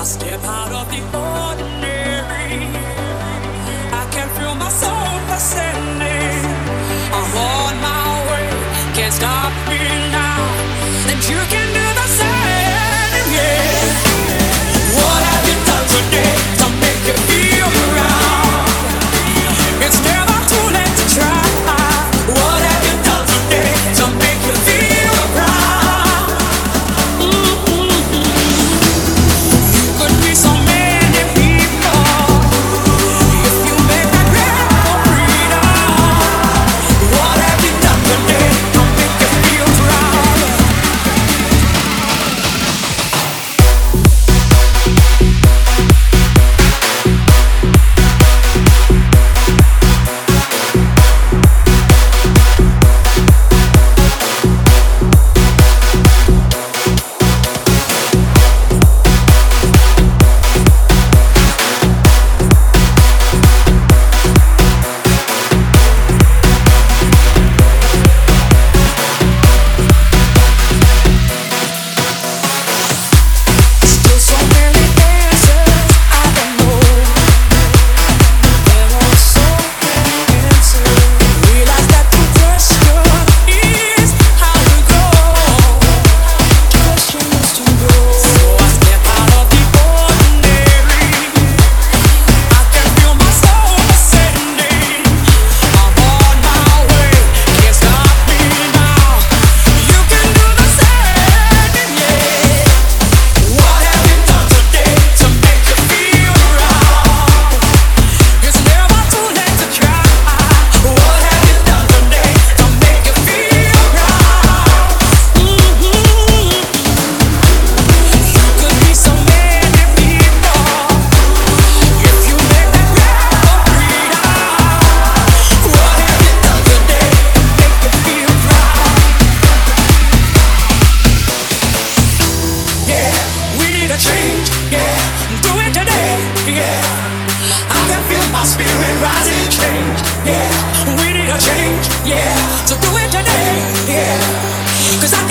I step out of the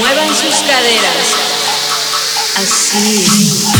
muevan sus caderas. Así.